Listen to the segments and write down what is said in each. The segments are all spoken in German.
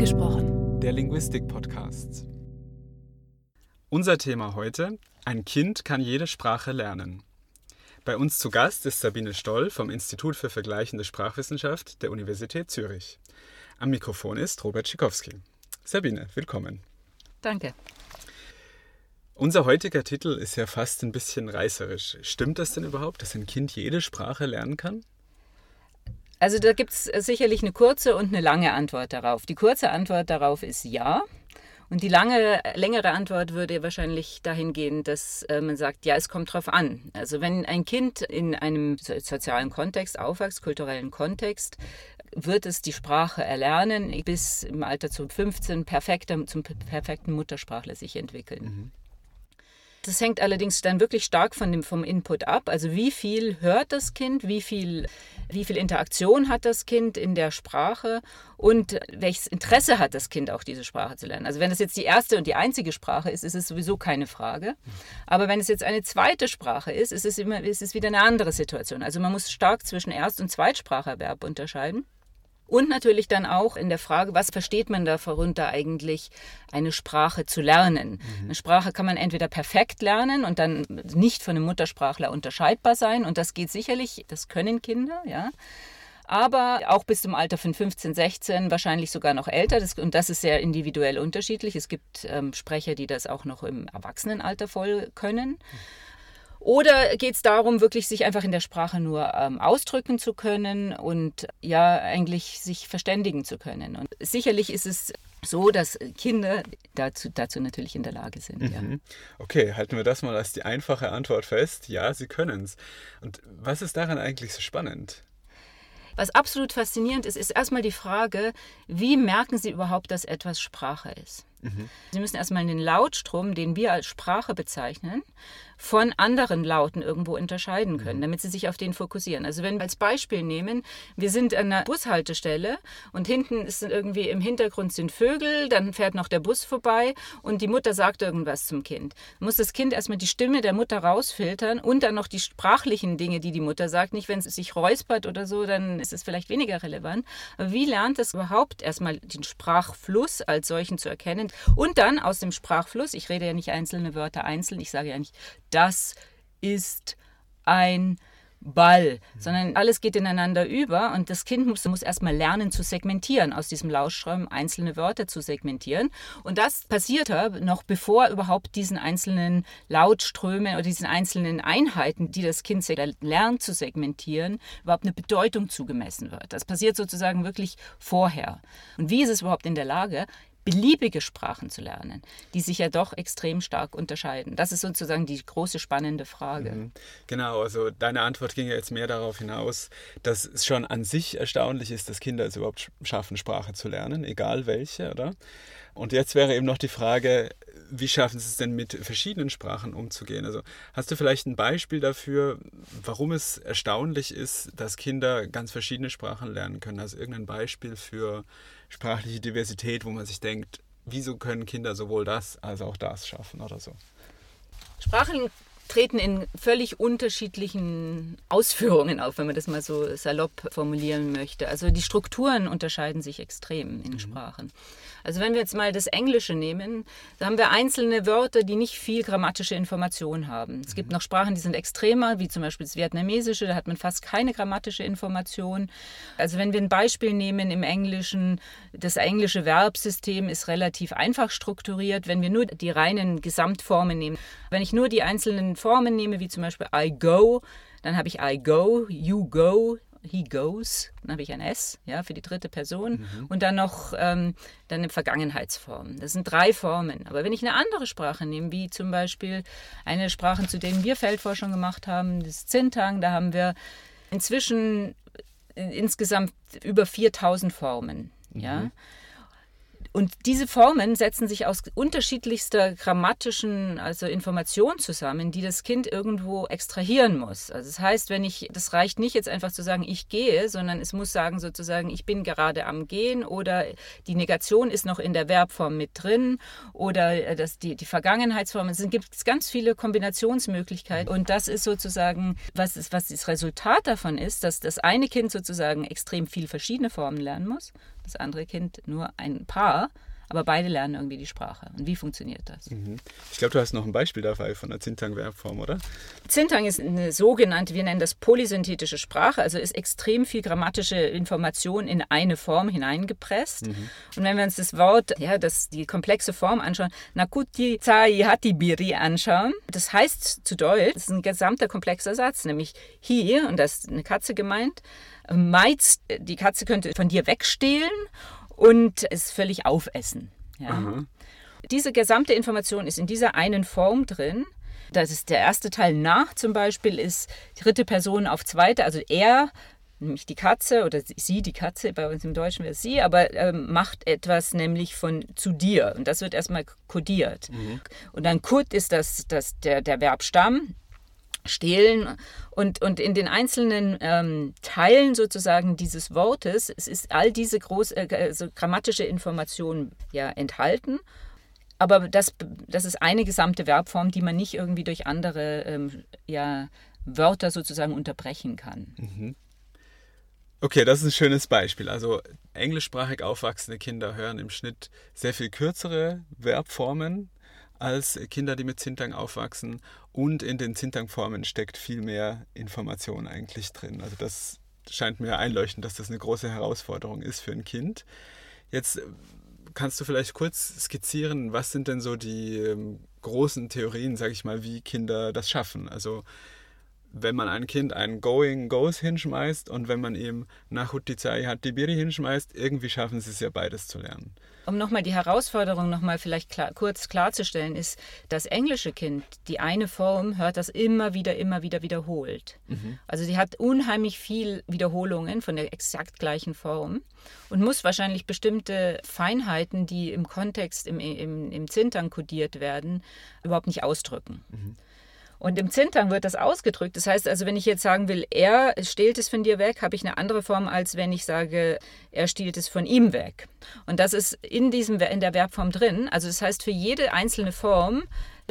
Angesprochen. Der Linguistik-Podcast. Unser Thema heute: Ein Kind kann jede Sprache lernen. Bei uns zu Gast ist Sabine Stoll vom Institut für Vergleichende Sprachwissenschaft der Universität Zürich. Am Mikrofon ist Robert Schikowski. Sabine, willkommen. Danke. Unser heutiger Titel ist ja fast ein bisschen reißerisch. Stimmt das denn überhaupt, dass ein Kind jede Sprache lernen kann? Also da gibt es sicherlich eine kurze und eine lange Antwort darauf. Die kurze Antwort darauf ist ja. Und die lange, längere Antwort würde wahrscheinlich dahin gehen, dass äh, man sagt, ja, es kommt drauf an. Also wenn ein Kind in einem sozialen Kontext aufwächst, kulturellen Kontext, wird es die Sprache erlernen, bis im Alter zu 15 perfekter, zum perfekten Muttersprachler sich entwickeln. Mhm. Das hängt allerdings dann wirklich stark von dem, vom Input ab. Also wie viel hört das Kind, wie viel, wie viel Interaktion hat das Kind in der Sprache und welches Interesse hat das Kind auch diese Sprache zu lernen. Also wenn das jetzt die erste und die einzige Sprache ist, ist es sowieso keine Frage. Aber wenn es jetzt eine zweite Sprache ist, ist es, immer, ist es wieder eine andere Situation. Also man muss stark zwischen Erst- und Zweitspracherwerb unterscheiden. Und natürlich dann auch in der Frage, was versteht man darunter eigentlich, eine Sprache zu lernen. Mhm. Eine Sprache kann man entweder perfekt lernen und dann nicht von einem Muttersprachler unterscheidbar sein. Und das geht sicherlich, das können Kinder, ja aber auch bis zum Alter von 15, 16, wahrscheinlich sogar noch älter. Das, und das ist sehr individuell unterschiedlich. Es gibt ähm, Sprecher, die das auch noch im Erwachsenenalter voll können. Oder geht es darum, wirklich sich einfach in der Sprache nur ähm, ausdrücken zu können und ja, eigentlich sich verständigen zu können? Und sicherlich ist es so, dass Kinder dazu, dazu natürlich in der Lage sind. Mhm. Ja. Okay, halten wir das mal als die einfache Antwort fest. Ja, sie können es. Und was ist daran eigentlich so spannend? Was absolut faszinierend ist, ist erstmal die Frage, wie merken Sie überhaupt, dass etwas Sprache ist? Mhm. Sie müssen erstmal den Lautstrom, den wir als Sprache bezeichnen, von anderen Lauten irgendwo unterscheiden können, mhm. damit sie sich auf den fokussieren. Also wenn wir als Beispiel nehmen, wir sind an einer Bushaltestelle und hinten ist irgendwie im Hintergrund sind Vögel, dann fährt noch der Bus vorbei und die Mutter sagt irgendwas zum Kind. Dann muss das Kind erstmal die Stimme der Mutter rausfiltern und dann noch die sprachlichen Dinge, die die Mutter sagt. Nicht, wenn es sich räuspert oder so, dann ist es vielleicht weniger relevant. Aber wie lernt es überhaupt erstmal den Sprachfluss als solchen zu erkennen und dann aus dem Sprachfluss, ich rede ja nicht einzelne Wörter einzeln, ich sage ja nicht das ist ein Ball, sondern alles geht ineinander über und das Kind muss, muss erstmal lernen zu segmentieren, aus diesem Lautstrom einzelne Wörter zu segmentieren. Und das passiert noch bevor überhaupt diesen einzelnen Lautströmen oder diesen einzelnen Einheiten, die das Kind lernt zu segmentieren, überhaupt eine Bedeutung zugemessen wird. Das passiert sozusagen wirklich vorher. Und wie ist es überhaupt in der Lage, beliebige Sprachen zu lernen, die sich ja doch extrem stark unterscheiden. Das ist sozusagen die große spannende Frage. Mhm. Genau, also deine Antwort ging ja jetzt mehr darauf hinaus, dass es schon an sich erstaunlich ist, dass Kinder es überhaupt schaffen, Sprache zu lernen, egal welche, oder? Und jetzt wäre eben noch die Frage, wie schaffen Sie es denn mit verschiedenen Sprachen umzugehen? Also hast du vielleicht ein Beispiel dafür, warum es erstaunlich ist, dass Kinder ganz verschiedene Sprachen lernen können? Also irgendein Beispiel für sprachliche Diversität, wo man sich denkt, wieso können Kinder sowohl das als auch das schaffen oder so? Sprachen treten in völlig unterschiedlichen Ausführungen auf, wenn man das mal so salopp formulieren möchte. Also die Strukturen unterscheiden sich extrem in mhm. Sprachen. Also wenn wir jetzt mal das Englische nehmen, da haben wir einzelne Wörter, die nicht viel grammatische Information haben. Es gibt mhm. noch Sprachen, die sind extremer, wie zum Beispiel das Vietnamesische, da hat man fast keine grammatische Information. Also wenn wir ein Beispiel nehmen im Englischen, das englische Verbsystem ist relativ einfach strukturiert. Wenn wir nur die reinen Gesamtformen nehmen, wenn ich nur die einzelnen Formen nehme, wie zum Beispiel I go, dann habe ich I go, you go, he goes, dann habe ich ein S, ja, für die dritte Person mhm. und dann noch ähm, dann eine Vergangenheitsform. Das sind drei Formen. Aber wenn ich eine andere Sprache nehme, wie zum Beispiel eine Sprache, zu denen wir Feldforschung gemacht haben, das Zintang, da haben wir inzwischen äh, insgesamt über 4000 Formen, mhm. ja. Und diese Formen setzen sich aus unterschiedlichster grammatischen, also Informationen zusammen, die das Kind irgendwo extrahieren muss. Also das heißt, wenn ich, das reicht nicht jetzt einfach zu sagen, ich gehe, sondern es muss sagen sozusagen, ich bin gerade am Gehen oder die Negation ist noch in der Verbform mit drin oder äh, das, die, die Vergangenheitsform. Es gibt ganz viele Kombinationsmöglichkeiten und das ist sozusagen, was, ist, was das Resultat davon ist, dass das eine Kind sozusagen extrem viel verschiedene Formen lernen muss das andere Kind nur ein paar aber beide lernen irgendwie die Sprache. Und wie funktioniert das? Mhm. Ich glaube, du hast noch ein Beispiel dabei von der Zintang-Verbform, oder? Zintang ist eine sogenannte, wir nennen das polysynthetische Sprache, also ist extrem viel grammatische Information in eine Form hineingepresst. Mhm. Und wenn wir uns das Wort, ja, das, die komplexe Form anschauen, Nakuti Tsai Hatibiri anschauen, das heißt zu Deutsch, das ist ein gesamter komplexer Satz, nämlich hier, und das ist eine Katze gemeint, meizt, die Katze könnte von dir wegstehlen und es völlig aufessen. Ja. Diese gesamte Information ist in dieser einen Form drin. Das ist der erste Teil nach zum Beispiel ist dritte Person auf zweite, also er nämlich die Katze oder sie, die Katze, bei uns im Deutschen wäre es sie, aber ähm, macht etwas nämlich von zu dir. Und das wird erstmal kodiert. Mhm. Und dann Kut ist das, das der, der Verbstamm, stehlen und, und in den einzelnen ähm, Teilen sozusagen dieses Wortes es ist all diese groß, äh, also grammatische Information ja enthalten. Aber das, das ist eine gesamte Verbform, die man nicht irgendwie durch andere ähm, ja, Wörter sozusagen unterbrechen kann. Mhm. Okay, das ist ein schönes Beispiel. Also englischsprachig aufwachsende Kinder hören im Schnitt sehr viel kürzere Verbformen als Kinder, die mit Zintang aufwachsen. Und in den Zintang-Formen steckt viel mehr Information eigentlich drin. Also das scheint mir einleuchtend, dass das eine große Herausforderung ist für ein Kind. Jetzt äh, kannst du vielleicht kurz skizzieren, was sind denn so die ähm, großen Theorien, sage ich mal, wie Kinder das schaffen? Also wenn man ein Kind ein Going Goes hinschmeißt und wenn man ihm nach Hutizai Hatibiri hinschmeißt, irgendwie schaffen sie es ja beides zu lernen. Um nochmal die Herausforderung nochmal vielleicht klar, kurz klarzustellen, ist, das englische Kind, die eine Form, hört das immer wieder, immer wieder wiederholt. Mhm. Also sie hat unheimlich viel Wiederholungen von der exakt gleichen Form und muss wahrscheinlich bestimmte Feinheiten, die im Kontext, im, im, im Zintern kodiert werden, überhaupt nicht ausdrücken. Mhm. Und im Zintang wird das ausgedrückt. Das heißt also, wenn ich jetzt sagen will, er stehlt es von dir weg, habe ich eine andere Form, als wenn ich sage, er stiehlt es von ihm weg. Und das ist in, diesem, in der Verbform drin. Also das heißt, für jede einzelne Form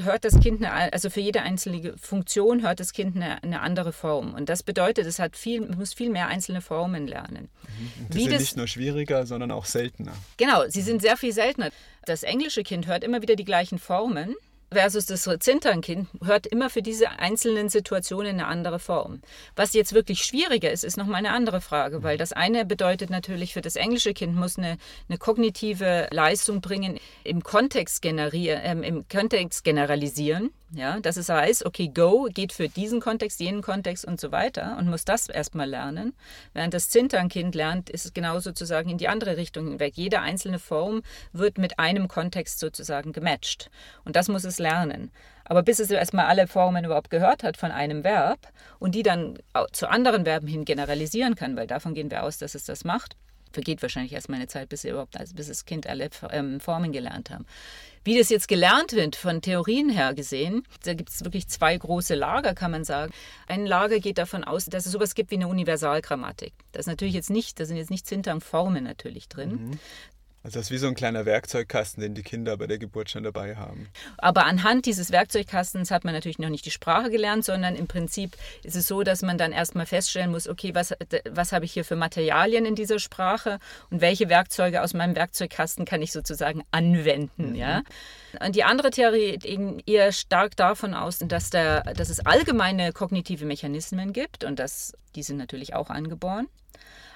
hört das Kind eine, also für jede einzelne Funktion hört das Kind eine, eine andere Form. Und das bedeutet, es hat viel, muss viel mehr einzelne Formen lernen. Mhm. Die Wie sind das, nicht nur schwieriger, sondern auch seltener. Genau, sie sind sehr viel seltener. Das englische Kind hört immer wieder die gleichen Formen versus das Zinternkind hört immer für diese einzelnen Situationen eine andere Form. Was jetzt wirklich schwieriger ist, ist nochmal eine andere Frage, weil das eine bedeutet natürlich für das englische Kind muss eine, eine kognitive Leistung bringen, im Kontext generieren, ähm, im Kontext generalisieren. Ja, dass es heißt, okay, Go geht für diesen Kontext, jenen Kontext und so weiter und muss das erstmal lernen. Während das Zinternkind lernt, ist es genau sozusagen in die andere Richtung hinweg. Jede einzelne Form wird mit einem Kontext sozusagen gematcht. Und das muss es lernen. Aber bis es erstmal alle Formen überhaupt gehört hat von einem Verb und die dann zu anderen Verben hin generalisieren kann, weil davon gehen wir aus, dass es das macht, vergeht wahrscheinlich erstmal eine Zeit, bis, überhaupt, also bis das Kind alle ähm, Formen gelernt haben. Wie das jetzt gelernt wird, von Theorien her gesehen, da gibt es wirklich zwei große Lager, kann man sagen. Ein Lager geht davon aus, dass es sowas gibt wie eine Universalgrammatik. Das ist natürlich jetzt nicht, da sind jetzt nicht Zintang-Formen natürlich drin, mhm. Also das ist wie so ein kleiner Werkzeugkasten, den die Kinder bei der Geburt schon dabei haben. Aber anhand dieses Werkzeugkastens hat man natürlich noch nicht die Sprache gelernt, sondern im Prinzip ist es so, dass man dann erstmal feststellen muss, okay, was, was habe ich hier für Materialien in dieser Sprache und welche Werkzeuge aus meinem Werkzeugkasten kann ich sozusagen anwenden. Mhm. Ja? Und die andere Theorie geht eher stark davon aus, dass, der, dass es allgemeine kognitive Mechanismen gibt und dass die sind natürlich auch angeboren.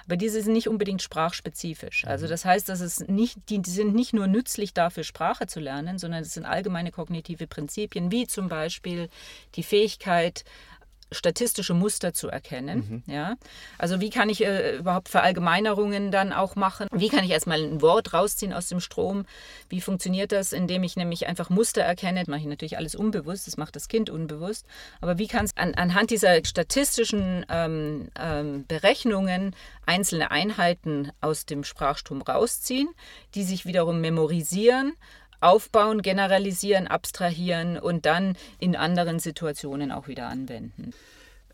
Aber diese sind nicht unbedingt sprachspezifisch. Also mhm. das heißt, dass es nicht, die sind nicht nur nützlich dafür, Sprache zu lernen, sondern es sind allgemeine kognitive Prinzipien, wie zum Beispiel die Fähigkeit, statistische Muster zu erkennen. Mhm. Ja? Also wie kann ich äh, überhaupt Verallgemeinerungen dann auch machen? Wie kann ich erstmal ein Wort rausziehen aus dem Strom? Wie funktioniert das, indem ich nämlich einfach Muster erkenne? Das mache ich natürlich alles unbewusst, das macht das Kind unbewusst. Aber wie kann es an, anhand dieser statistischen ähm, ähm, Berechnungen einzelne Einheiten aus dem Sprachstrom rausziehen, die sich wiederum memorisieren aufbauen, generalisieren, abstrahieren und dann in anderen Situationen auch wieder anwenden.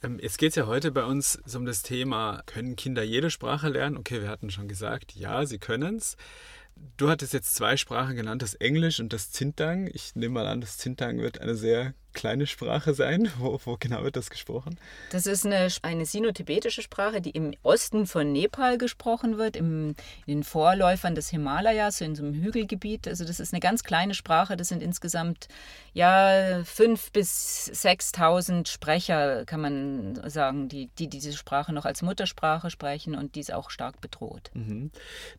Ähm, jetzt geht es ja heute bei uns um das Thema, können Kinder jede Sprache lernen? Okay, wir hatten schon gesagt, ja, sie können es. Du hattest jetzt zwei Sprachen genannt, das Englisch und das Zintang. Ich nehme mal an, das Zintang wird eine sehr kleine Sprache sein? Wo, wo, genau wird das gesprochen? Das ist eine, eine sino-tibetische Sprache, die im Osten von Nepal gesprochen wird, im, in den Vorläufern des Himalayas, so in so einem Hügelgebiet. Also das ist eine ganz kleine Sprache. Das sind insgesamt ja fünf bis 6.000 Sprecher, kann man sagen, die, die diese Sprache noch als Muttersprache sprechen und die ist auch stark bedroht. Mhm.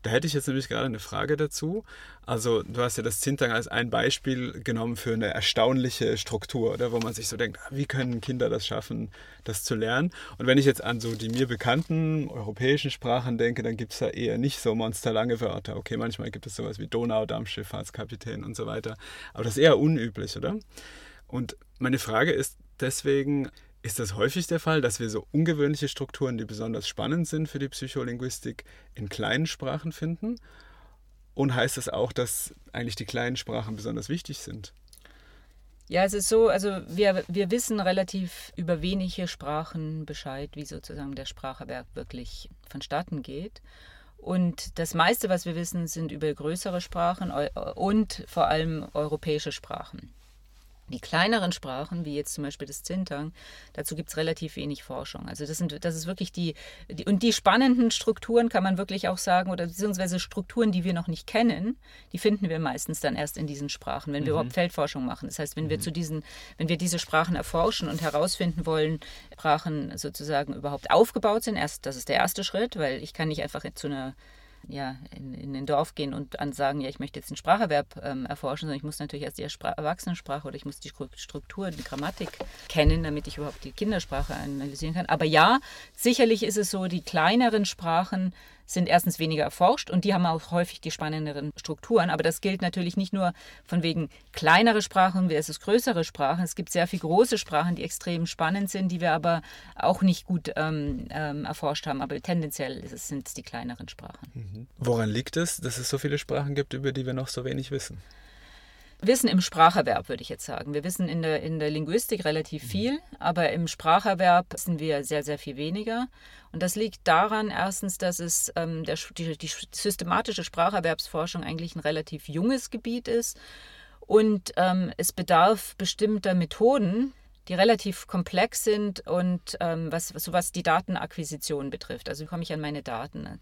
Da hätte ich jetzt nämlich gerade eine Frage dazu. Also du hast ja das Zintang als ein Beispiel genommen für eine erstaunliche Struktur, oder? wo man sich so denkt, ah, wie können Kinder das schaffen, das zu lernen? Und wenn ich jetzt an so die mir bekannten europäischen Sprachen denke, dann gibt es ja eher nicht so monsterlange Wörter. Okay, manchmal gibt es sowas wie Donau, Dampfschifffahrtskapitän und so weiter. Aber das ist eher unüblich, oder? Und meine Frage ist deswegen, ist das häufig der Fall, dass wir so ungewöhnliche Strukturen, die besonders spannend sind für die Psycholinguistik, in kleinen Sprachen finden? Und heißt das auch, dass eigentlich die kleinen Sprachen besonders wichtig sind? Ja, es ist so, also wir, wir wissen relativ über wenige Sprachen Bescheid, wie sozusagen der Spracherwerb wirklich vonstatten geht. Und das meiste, was wir wissen, sind über größere Sprachen und vor allem europäische Sprachen. Die kleineren Sprachen, wie jetzt zum Beispiel das Zintang, dazu gibt es relativ wenig Forschung. Also das, sind, das ist wirklich die, die, und die spannenden Strukturen kann man wirklich auch sagen, oder beziehungsweise Strukturen, die wir noch nicht kennen, die finden wir meistens dann erst in diesen Sprachen, wenn wir mhm. überhaupt Feldforschung machen. Das heißt, wenn mhm. wir zu diesen, wenn wir diese Sprachen erforschen und herausfinden wollen, Sprachen sozusagen überhaupt aufgebaut sind, erst, das ist der erste Schritt, weil ich kann nicht einfach zu einer ja, in, in ein Dorf gehen und sagen, ja, ich möchte jetzt einen Spracherwerb ähm, erforschen, sondern ich muss natürlich erst die Spra Erwachsenensprache oder ich muss die Struktur, die Grammatik kennen, damit ich überhaupt die Kindersprache analysieren kann. Aber ja, sicherlich ist es so, die kleineren Sprachen sind erstens weniger erforscht und die haben auch häufig die spannenderen Strukturen. Aber das gilt natürlich nicht nur von wegen kleinere Sprachen versus größere Sprachen. Es gibt sehr viele große Sprachen, die extrem spannend sind, die wir aber auch nicht gut ähm, ähm, erforscht haben. Aber tendenziell sind es die kleineren Sprachen. Mhm. Woran liegt es, dass es so viele Sprachen gibt, über die wir noch so wenig wissen? Wissen im Spracherwerb, würde ich jetzt sagen. Wir wissen in der, in der Linguistik relativ viel, aber im Spracherwerb wissen wir sehr, sehr viel weniger. Und das liegt daran, erstens, dass es ähm, der, die, die systematische Spracherwerbsforschung eigentlich ein relativ junges Gebiet ist und ähm, es bedarf bestimmter Methoden, die relativ komplex sind und ähm, was, was, was die Datenakquisition betrifft. Also wie komme ich an meine Daten?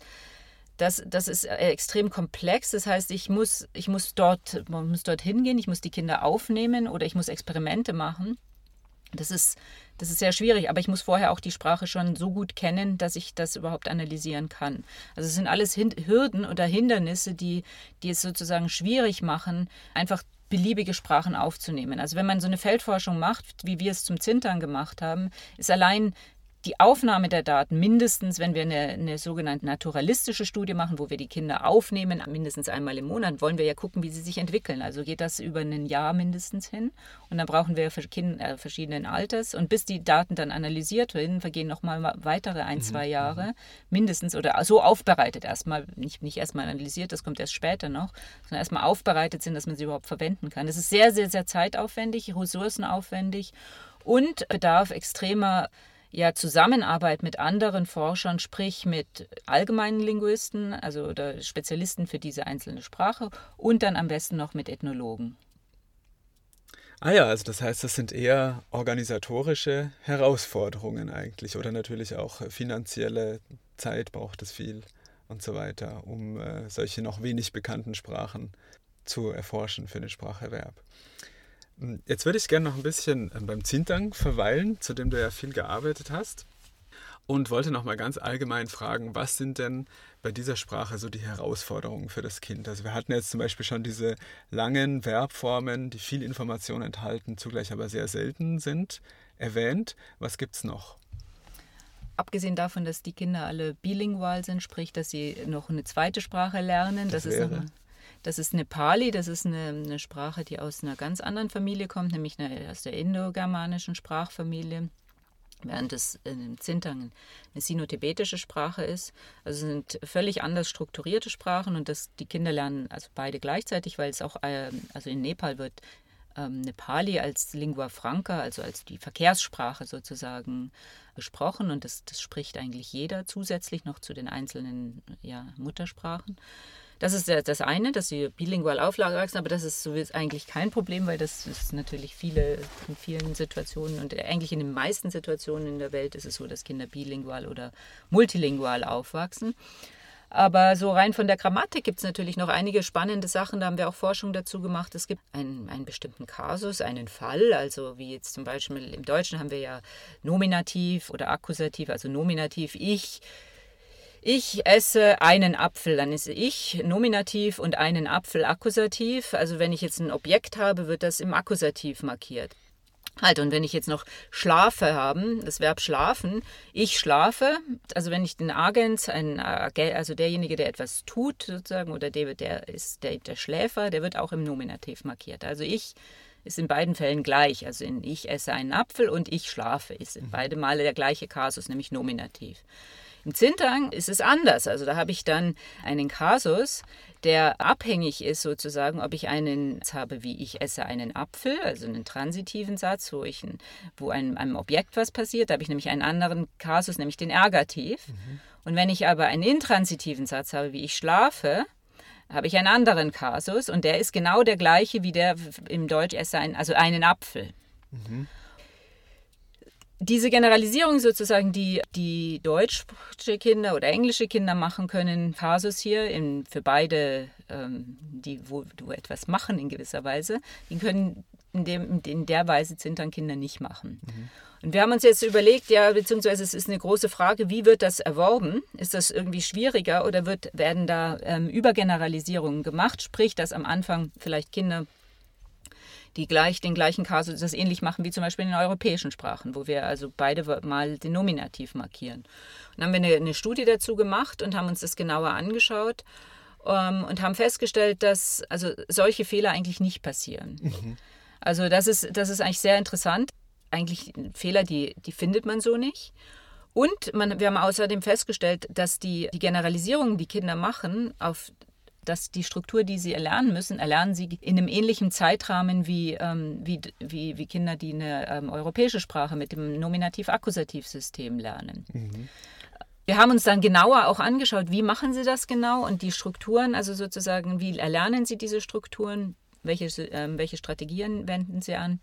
Das, das ist äh, extrem komplex. Das heißt, ich muss, ich muss dort, man muss dort hingehen, ich muss die Kinder aufnehmen oder ich muss Experimente machen. Das ist, das ist sehr schwierig, aber ich muss vorher auch die Sprache schon so gut kennen, dass ich das überhaupt analysieren kann. Also es sind alles Hürden oder Hindernisse, die, die es sozusagen schwierig machen, einfach beliebige Sprachen aufzunehmen. Also wenn man so eine Feldforschung macht, wie wir es zum Zintern gemacht haben, ist allein die Aufnahme der Daten mindestens, wenn wir eine, eine, sogenannte naturalistische Studie machen, wo wir die Kinder aufnehmen, mindestens einmal im Monat, wollen wir ja gucken, wie sie sich entwickeln. Also geht das über ein Jahr mindestens hin. Und dann brauchen wir Kinder äh, verschiedenen Alters. Und bis die Daten dann analysiert werden, vergehen nochmal weitere ein, mhm. zwei Jahre mhm. mindestens oder so aufbereitet erstmal, nicht, nicht erstmal analysiert, das kommt erst später noch, sondern erstmal aufbereitet sind, dass man sie überhaupt verwenden kann. Das ist sehr, sehr, sehr zeitaufwendig, ressourcenaufwendig und bedarf extremer ja Zusammenarbeit mit anderen Forschern, sprich mit allgemeinen Linguisten, also oder Spezialisten für diese einzelne Sprache und dann am besten noch mit Ethnologen. Ah ja, also das heißt, das sind eher organisatorische Herausforderungen eigentlich oder natürlich auch finanzielle Zeit braucht es viel und so weiter, um äh, solche noch wenig bekannten Sprachen zu erforschen für den Spracherwerb. Jetzt würde ich gerne noch ein bisschen ähm, beim Zintang verweilen, zu dem du ja viel gearbeitet hast. Und wollte noch mal ganz allgemein fragen, was sind denn bei dieser Sprache so die Herausforderungen für das Kind? Also wir hatten jetzt zum Beispiel schon diese langen Verbformen, die viel Information enthalten, zugleich aber sehr selten sind, erwähnt. Was gibt es noch? abgesehen davon, dass die Kinder alle bilingual sind, sprich, dass sie noch eine zweite Sprache lernen. Das, das ist noch, das ist Nepali, das ist eine, eine, Sprache, die aus einer ganz anderen Familie kommt, nämlich eine, aus der indogermanischen Sprachfamilie. Während es im Zintang eine sino-tibetische Sprache ist. Also sind völlig anders strukturierte Sprachen und das, die Kinder lernen also beide gleichzeitig, weil es auch, äh, also in Nepal wird ähm, Nepali als Lingua Franca, also als die Verkehrssprache sozusagen gesprochen und das, das spricht eigentlich jeder zusätzlich noch zu den einzelnen ja, Muttersprachen. Das ist das eine, dass sie bilingual aufwachsen, aber das ist so eigentlich kein Problem, weil das ist natürlich viele, in vielen Situationen und eigentlich in den meisten Situationen in der Welt ist es so, dass Kinder bilingual oder multilingual aufwachsen. Aber so rein von der Grammatik gibt es natürlich noch einige spannende Sachen. Da haben wir auch Forschung dazu gemacht. Es gibt einen, einen bestimmten Kasus, einen Fall. Also wie jetzt zum Beispiel im Deutschen haben wir ja Nominativ oder Akkusativ, also Nominativ. Ich ich esse einen Apfel, dann ist ich Nominativ und einen Apfel Akkusativ. Also wenn ich jetzt ein Objekt habe, wird das im Akkusativ markiert. Halt, und wenn ich jetzt noch schlafe haben, das Verb schlafen, ich schlafe, also wenn ich den Agens, ein, also derjenige, der etwas tut, sozusagen, oder der, der ist der, der Schläfer, der wird auch im Nominativ markiert. Also ich ist in beiden Fällen gleich. Also in ich esse einen Apfel und ich schlafe ist in mhm. beide Male der gleiche Kasus, nämlich Nominativ. Im Zintang ist es anders. Also da habe ich dann einen Kasus, der abhängig ist sozusagen, ob ich einen Satz habe, wie ich esse einen Apfel, also einen transitiven Satz, wo ich ein, wo einem, einem Objekt was passiert. Da habe ich nämlich einen anderen Kasus, nämlich den Ergativ. Mhm. Und wenn ich aber einen intransitiven Satz habe, wie ich schlafe, habe ich einen anderen Kasus und der ist genau der gleiche wie der im Deutsch esse, ein, also einen Apfel. Mhm diese Generalisierung sozusagen, die die deutsche Kinder oder englische Kinder machen können, Kasus hier in, für beide, ähm, die wo du etwas machen in gewisser Weise, die können in, dem, in der Weise Zinternkinder nicht machen. Mhm. Und wir haben uns jetzt überlegt, ja, beziehungsweise es ist eine große Frage, wie wird das erworben? Ist das irgendwie schwieriger oder wird, werden da ähm, Übergeneralisierungen gemacht? Sprich, dass am Anfang vielleicht Kinder die gleich den gleichen Kasus das ähnlich machen wie zum Beispiel in den europäischen Sprachen, wo wir also beide mal den Nominativ markieren. Und dann haben wir eine, eine Studie dazu gemacht und haben uns das genauer angeschaut ähm, und haben festgestellt, dass also solche Fehler eigentlich nicht passieren. Mhm. Also das ist, das ist eigentlich sehr interessant. Eigentlich Fehler, die, die findet man so nicht. Und man, wir haben außerdem festgestellt, dass die, die Generalisierungen, die Kinder machen, auf dass die Struktur, die sie erlernen müssen, erlernen sie in einem ähnlichen Zeitrahmen wie, ähm, wie, wie, wie, Kinder, die eine ähm, europäische Sprache mit dem Nominativ-Akkusativ-System lernen. Mhm. Wir haben uns dann genauer auch angeschaut, wie machen sie das genau und die Strukturen, also sozusagen, wie erlernen sie diese Strukturen, welche, äh, welche Strategien wenden sie an.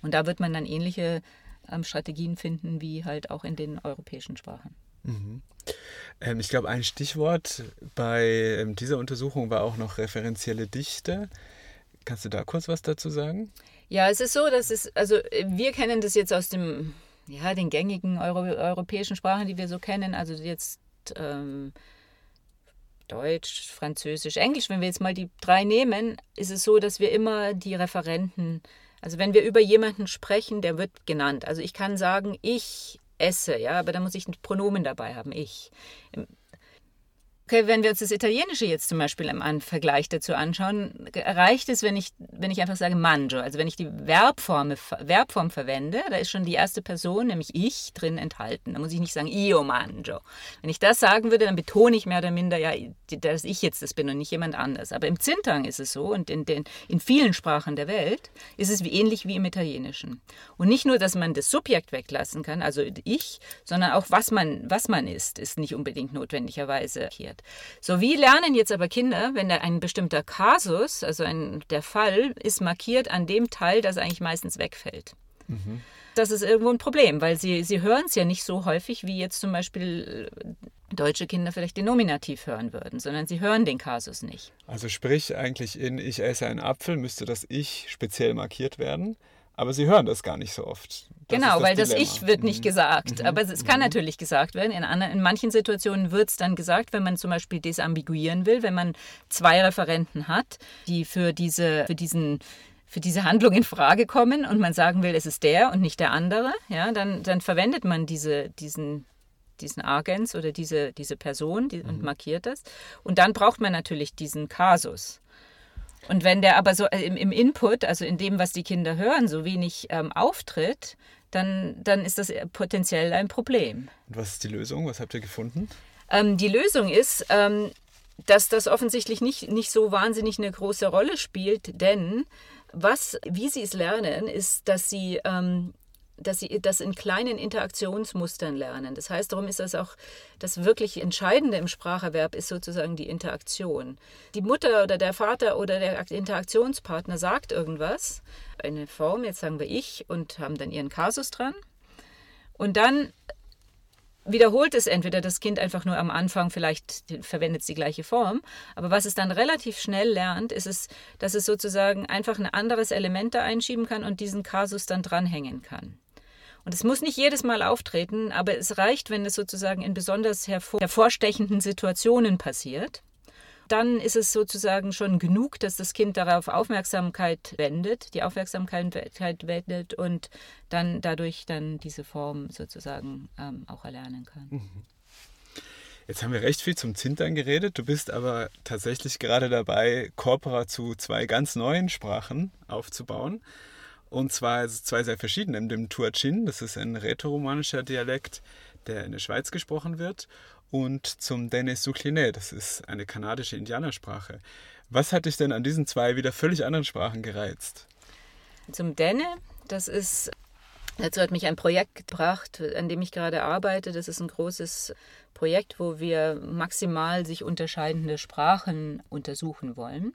Und da wird man dann ähnliche ähm, Strategien finden wie halt auch in den europäischen Sprachen. Mhm. Ähm, ich glaube, ein Stichwort bei ähm, dieser Untersuchung war auch noch referenzielle Dichte. Kannst du da kurz was dazu sagen? Ja, es ist so, dass es, also wir kennen das jetzt aus dem, ja, den gängigen Euro, europäischen Sprachen, die wir so kennen, also jetzt ähm, Deutsch, Französisch, Englisch, wenn wir jetzt mal die drei nehmen, ist es so, dass wir immer die Referenten, also wenn wir über jemanden sprechen, der wird genannt. Also ich kann sagen, ich esse, ja, aber da muss ich ein Pronomen dabei haben, ich. Okay, wenn wir uns das Italienische jetzt zum Beispiel im Vergleich dazu anschauen, reicht es, wenn ich, wenn ich einfach sage mangio, also wenn ich die Verbform, Verbform verwende, da ist schon die erste Person, nämlich ich, drin enthalten. Da muss ich nicht sagen io mangio. Wenn ich das sagen würde, dann betone ich mehr oder minder, ja, dass ich jetzt das bin und nicht jemand anders. Aber im Zintang ist es so und in, den, in vielen Sprachen der Welt ist es wie, ähnlich wie im Italienischen. Und nicht nur, dass man das Subjekt weglassen kann, also ich, sondern auch was man, was man ist, ist nicht unbedingt notwendigerweise hier. So, wie lernen jetzt aber Kinder, wenn da ein bestimmter Kasus, also ein, der Fall, ist markiert an dem Teil, das eigentlich meistens wegfällt? Mhm. Das ist irgendwo ein Problem, weil sie, sie hören es ja nicht so häufig, wie jetzt zum Beispiel äh, deutsche Kinder vielleicht den Nominativ hören würden, sondern sie hören den Kasus nicht. Also sprich eigentlich in Ich esse einen Apfel müsste das Ich speziell markiert werden. Aber sie hören das gar nicht so oft. Das genau, das weil Dilemma. das Ich wird nicht mhm. gesagt. Mhm. Aber es kann mhm. natürlich gesagt werden. In, anderen, in manchen Situationen wird es dann gesagt, wenn man zum Beispiel desambiguieren will, wenn man zwei Referenten hat, die für, diese, für diesen für diese Handlung in Frage kommen und man sagen will, es ist der und nicht der andere, ja, dann, dann verwendet man diese, diesen, diesen Agens oder diese, diese Person die, mhm. und markiert das. Und dann braucht man natürlich diesen Kasus. Und wenn der aber so äh, im, im, Input, also in dem, was die Kinder hören, so wenig ähm, auftritt, dann, dann ist das äh, potenziell ein Problem. Und was ist die Lösung? Was habt ihr gefunden? Ähm, die Lösung ist, ähm, dass das offensichtlich nicht, nicht so wahnsinnig eine große Rolle spielt, denn was, wie sie es lernen, ist, dass sie ähm, dass sie das in kleinen Interaktionsmustern lernen. Das heißt, darum ist das auch das wirklich Entscheidende im Spracherwerb ist sozusagen die Interaktion. Die Mutter oder der Vater oder der Interaktionspartner sagt irgendwas, eine Form, jetzt sagen wir ich, und haben dann ihren Kasus dran. Und dann wiederholt es entweder das Kind einfach nur am Anfang, vielleicht verwendet es die gleiche Form, aber was es dann relativ schnell lernt, ist es, dass es sozusagen einfach ein anderes Element da einschieben kann und diesen Kasus dann dranhängen kann. Und es muss nicht jedes Mal auftreten, aber es reicht, wenn es sozusagen in besonders hervor hervorstechenden Situationen passiert dann ist es sozusagen schon genug, dass das Kind darauf Aufmerksamkeit wendet, die Aufmerksamkeit wendet und dann dadurch dann diese Form sozusagen ähm, auch erlernen kann. Mhm. Jetzt haben wir recht viel zum Zintern geredet. Du bist aber tatsächlich gerade dabei, Corpora zu zwei ganz neuen Sprachen aufzubauen. Und zwar zwei sehr verschiedene. Dem Tuachin, das ist ein rätoromanischer Dialekt, der in der Schweiz gesprochen wird und zum Dene Sukline, das ist eine kanadische Indianersprache. Was hat dich denn an diesen zwei wieder völlig anderen Sprachen gereizt? Zum Dene, das ist, dazu hat mich ein Projekt gebracht, an dem ich gerade arbeite. Das ist ein großes Projekt, wo wir maximal sich unterscheidende Sprachen untersuchen wollen.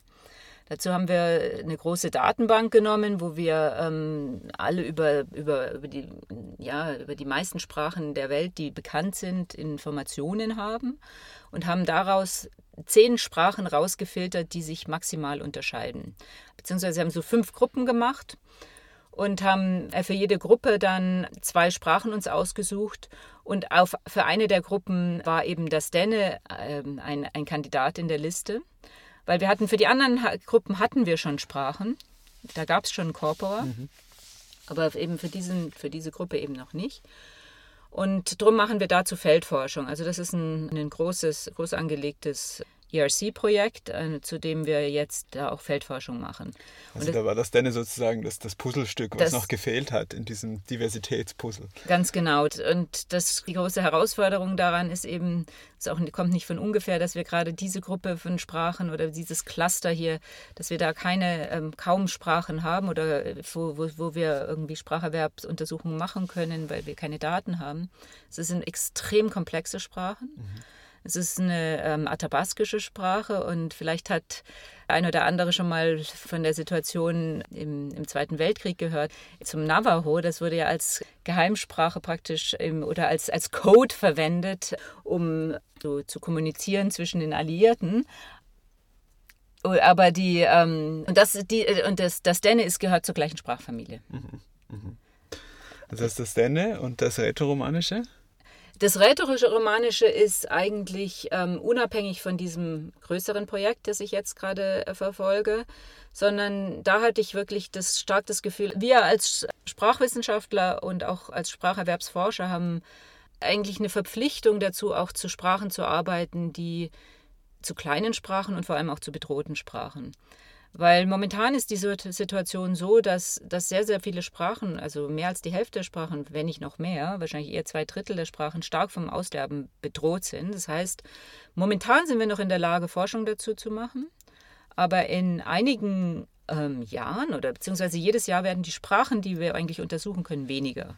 Dazu haben wir eine große Datenbank genommen, wo wir ähm, alle über, über, über, die, ja, über die meisten Sprachen der Welt, die bekannt sind, Informationen haben und haben daraus zehn Sprachen rausgefiltert, die sich maximal unterscheiden. Beziehungsweise haben so fünf Gruppen gemacht und haben äh, für jede Gruppe dann zwei Sprachen uns ausgesucht. Und auf, für eine der Gruppen war eben das Däne äh, ein, ein Kandidat in der Liste. Weil wir hatten für die anderen Gruppen hatten wir schon Sprachen. Da gab es schon Corpora. Mhm. Aber eben für, diesen, für diese Gruppe eben noch nicht. Und darum machen wir dazu Feldforschung. Also das ist ein, ein großes, groß angelegtes ERC-Projekt, äh, zu dem wir jetzt da auch Feldforschung machen. Also da war das dann sozusagen das, das Puzzlestück, was das, noch gefehlt hat in diesem Diversitätspuzzle. Ganz genau. Und das, die große Herausforderung daran ist eben, es auch, kommt nicht von ungefähr, dass wir gerade diese Gruppe von Sprachen oder dieses Cluster hier, dass wir da keine, ähm, kaum Sprachen haben oder äh, wo, wo, wo wir irgendwie Spracherwerbsuntersuchungen machen können, weil wir keine Daten haben. Es sind extrem komplexe Sprachen. Mhm es ist eine ähm, athabaskische Sprache und vielleicht hat ein oder andere schon mal von der Situation im, im Zweiten Weltkrieg gehört. Zum Navajo, das wurde ja als Geheimsprache praktisch im, oder als, als Code verwendet, um so zu kommunizieren zwischen den Alliierten. Oh, aber die, ähm, und das, die, und das, das Däne ist, gehört zur gleichen Sprachfamilie. Mhm, mhm. Das heißt das Däne und das Rätoromanische? Das rhetorische Romanische ist eigentlich ähm, unabhängig von diesem größeren Projekt, das ich jetzt gerade äh, verfolge, sondern da hatte ich wirklich das stark das Gefühl, wir als Sprachwissenschaftler und auch als Spracherwerbsforscher haben eigentlich eine Verpflichtung dazu, auch zu Sprachen zu arbeiten, die zu kleinen Sprachen und vor allem auch zu bedrohten Sprachen. Weil momentan ist die Situation so, dass, dass sehr, sehr viele Sprachen, also mehr als die Hälfte der Sprachen, wenn nicht noch mehr, wahrscheinlich eher zwei Drittel der Sprachen, stark vom Aussterben bedroht sind. Das heißt, momentan sind wir noch in der Lage, Forschung dazu zu machen. Aber in einigen ähm, Jahren oder beziehungsweise jedes Jahr werden die Sprachen, die wir eigentlich untersuchen können, weniger.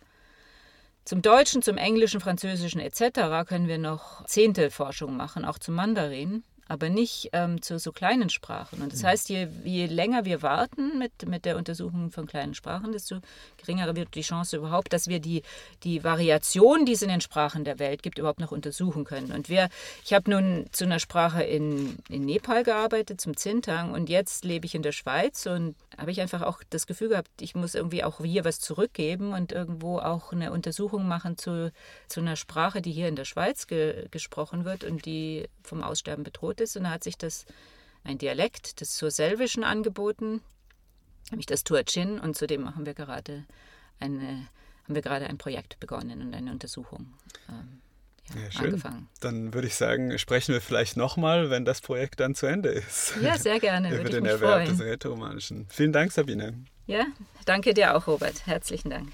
Zum Deutschen, zum Englischen, Französischen etc. können wir noch zehnte Forschung machen, auch zum Mandarin aber nicht ähm, zu so kleinen Sprachen. Und das mhm. heißt, je, je länger wir warten mit, mit der Untersuchung von kleinen Sprachen, desto geringer wird die Chance überhaupt, dass wir die, die Variation, die es in den Sprachen der Welt gibt, überhaupt noch untersuchen können. Und wir, ich habe nun zu einer Sprache in, in Nepal gearbeitet, zum Zintang, und jetzt lebe ich in der Schweiz und habe ich einfach auch das Gefühl gehabt, ich muss irgendwie auch hier was zurückgeben und irgendwo auch eine Untersuchung machen zu, zu einer Sprache, die hier in der Schweiz ge, gesprochen wird und die vom Aussterben bedroht ist. Und da hat sich das ein Dialekt des Surselvischen angeboten, nämlich das Tuachin. Und zudem haben wir gerade eine, haben wir gerade ein Projekt begonnen und eine Untersuchung. Ähm, ja, schön. angefangen. Dann würde ich sagen, sprechen wir vielleicht nochmal, wenn das Projekt dann zu Ende ist. Ja, sehr gerne. Über den Erwerb freuen. des Rätoromanischen. Vielen Dank, Sabine. Ja, danke dir auch, Robert. Herzlichen Dank.